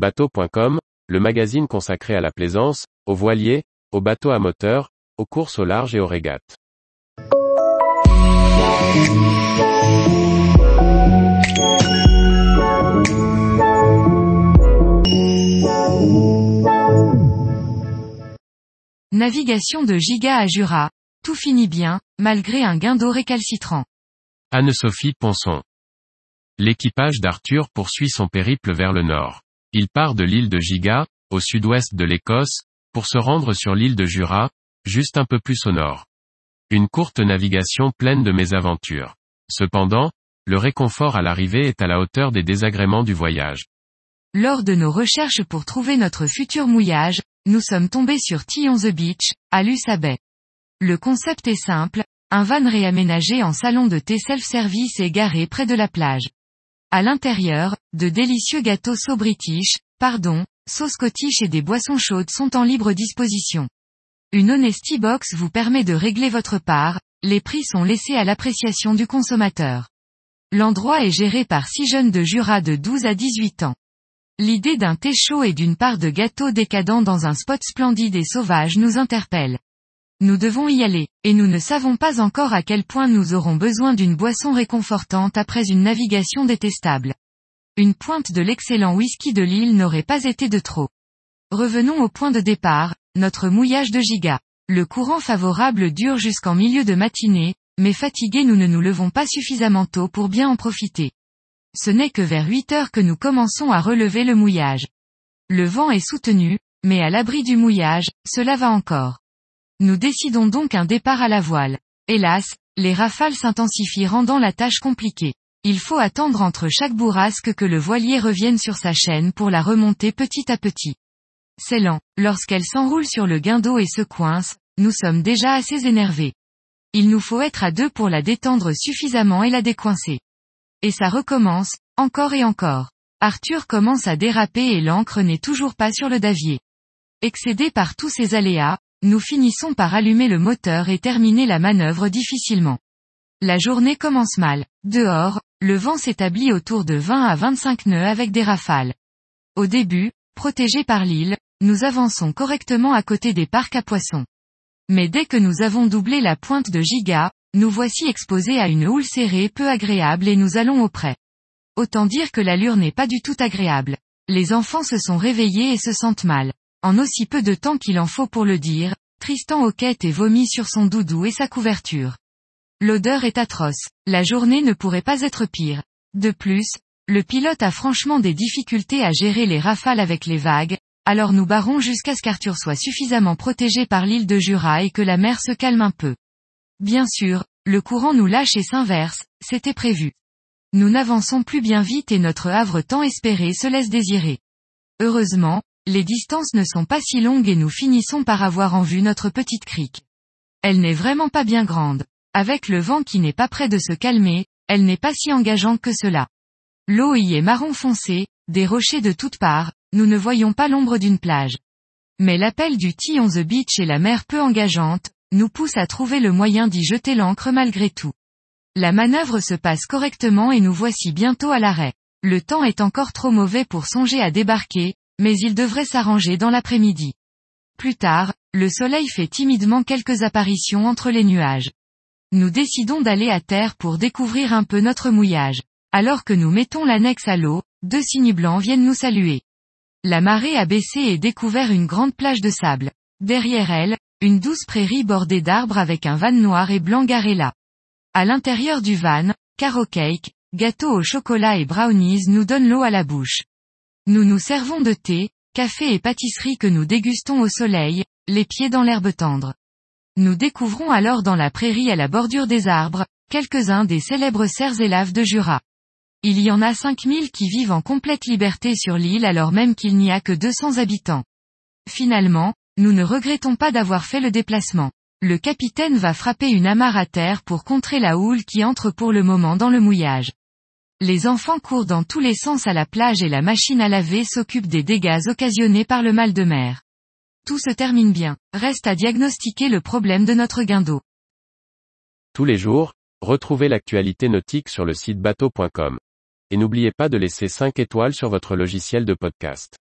Bateau.com, le magazine consacré à la plaisance, aux voiliers, aux bateaux à moteur, aux courses au large et aux régates. Navigation de Giga à Jura. Tout finit bien, malgré un guindeau récalcitrant. Anne-Sophie Ponson. L'équipage d'Arthur poursuit son périple vers le nord. Il part de l'île de Giga, au sud-ouest de l'Écosse, pour se rendre sur l'île de Jura, juste un peu plus au nord. Une courte navigation pleine de mésaventures. Cependant, le réconfort à l'arrivée est à la hauteur des désagréments du voyage. Lors de nos recherches pour trouver notre futur mouillage, nous sommes tombés sur Tea the Beach, à Luce Bay. Le concept est simple, un van réaménagé en salon de thé self-service est garé près de la plage. À l'intérieur, de délicieux gâteaux so british, pardon, sauce scottish et des boissons chaudes sont en libre disposition. Une Honesty Box vous permet de régler votre part, les prix sont laissés à l'appréciation du consommateur. L'endroit est géré par six jeunes de Jura de 12 à 18 ans. L'idée d'un thé chaud et d'une part de gâteau décadent dans un spot splendide et sauvage nous interpelle. Nous devons y aller, et nous ne savons pas encore à quel point nous aurons besoin d'une boisson réconfortante après une navigation détestable. Une pointe de l'excellent whisky de l'île n'aurait pas été de trop. Revenons au point de départ, notre mouillage de giga. Le courant favorable dure jusqu'en milieu de matinée, mais fatigués nous ne nous levons pas suffisamment tôt pour bien en profiter. Ce n'est que vers 8 heures que nous commençons à relever le mouillage. Le vent est soutenu, mais à l'abri du mouillage, cela va encore. Nous décidons donc un départ à la voile. Hélas, les rafales s'intensifient rendant la tâche compliquée. Il faut attendre entre chaque bourrasque que le voilier revienne sur sa chaîne pour la remonter petit à petit. C'est lent, lorsqu'elle s'enroule sur le guindeau et se coince, nous sommes déjà assez énervés. Il nous faut être à deux pour la détendre suffisamment et la décoincer. Et ça recommence, encore et encore. Arthur commence à déraper et l'encre n'est toujours pas sur le davier. Excédé par tous ces aléas, nous finissons par allumer le moteur et terminer la manœuvre difficilement. La journée commence mal. Dehors, le vent s'établit autour de 20 à 25 nœuds avec des rafales. Au début, protégés par l'île, nous avançons correctement à côté des parcs à poissons. Mais dès que nous avons doublé la pointe de Giga, nous voici exposés à une houle serrée peu agréable et nous allons auprès. Autant dire que l'allure n'est pas du tout agréable. Les enfants se sont réveillés et se sentent mal. En aussi peu de temps qu'il en faut pour le dire, Tristan hoquette et vomit sur son doudou et sa couverture. L'odeur est atroce. La journée ne pourrait pas être pire. De plus, le pilote a franchement des difficultés à gérer les rafales avec les vagues, alors nous barrons jusqu'à ce qu'Arthur soit suffisamment protégé par l'île de Jura et que la mer se calme un peu. Bien sûr, le courant nous lâche et s'inverse, c'était prévu. Nous n'avançons plus bien vite et notre havre tant espéré se laisse désirer. Heureusement, les distances ne sont pas si longues et nous finissons par avoir en vue notre petite crique. Elle n'est vraiment pas bien grande. Avec le vent qui n'est pas près de se calmer, elle n'est pas si engageante que cela. L'eau y est marron foncé, des rochers de toutes parts, nous ne voyons pas l'ombre d'une plage. Mais l'appel du Tea on the Beach et la mer peu engageante, nous pousse à trouver le moyen d'y jeter l'ancre malgré tout. La manœuvre se passe correctement et nous voici bientôt à l'arrêt. Le temps est encore trop mauvais pour songer à débarquer, mais il devrait s'arranger dans l'après-midi. Plus tard, le soleil fait timidement quelques apparitions entre les nuages. Nous décidons d'aller à terre pour découvrir un peu notre mouillage. Alors que nous mettons l'annexe à l'eau, deux cygnes blancs viennent nous saluer. La marée a baissé et découvert une grande plage de sable. Derrière elle, une douce prairie bordée d'arbres avec un van noir et blanc garé là. À l'intérieur du van, carrot cake, gâteau au chocolat et brownies nous donnent l'eau à la bouche. Nous nous servons de thé, café et pâtisserie que nous dégustons au soleil, les pieds dans l'herbe tendre. Nous découvrons alors dans la prairie à la bordure des arbres, quelques-uns des célèbres cerfs et laves de Jura. Il y en a 5000 qui vivent en complète liberté sur l'île alors même qu'il n'y a que 200 habitants. Finalement, nous ne regrettons pas d'avoir fait le déplacement. Le capitaine va frapper une amarre à terre pour contrer la houle qui entre pour le moment dans le mouillage. Les enfants courent dans tous les sens à la plage et la machine à laver s'occupe des dégâts occasionnés par le mal de mer. Tout se termine bien. Reste à diagnostiquer le problème de notre guindeau. Tous les jours, retrouvez l'actualité nautique sur le site bateau.com. Et n'oubliez pas de laisser 5 étoiles sur votre logiciel de podcast.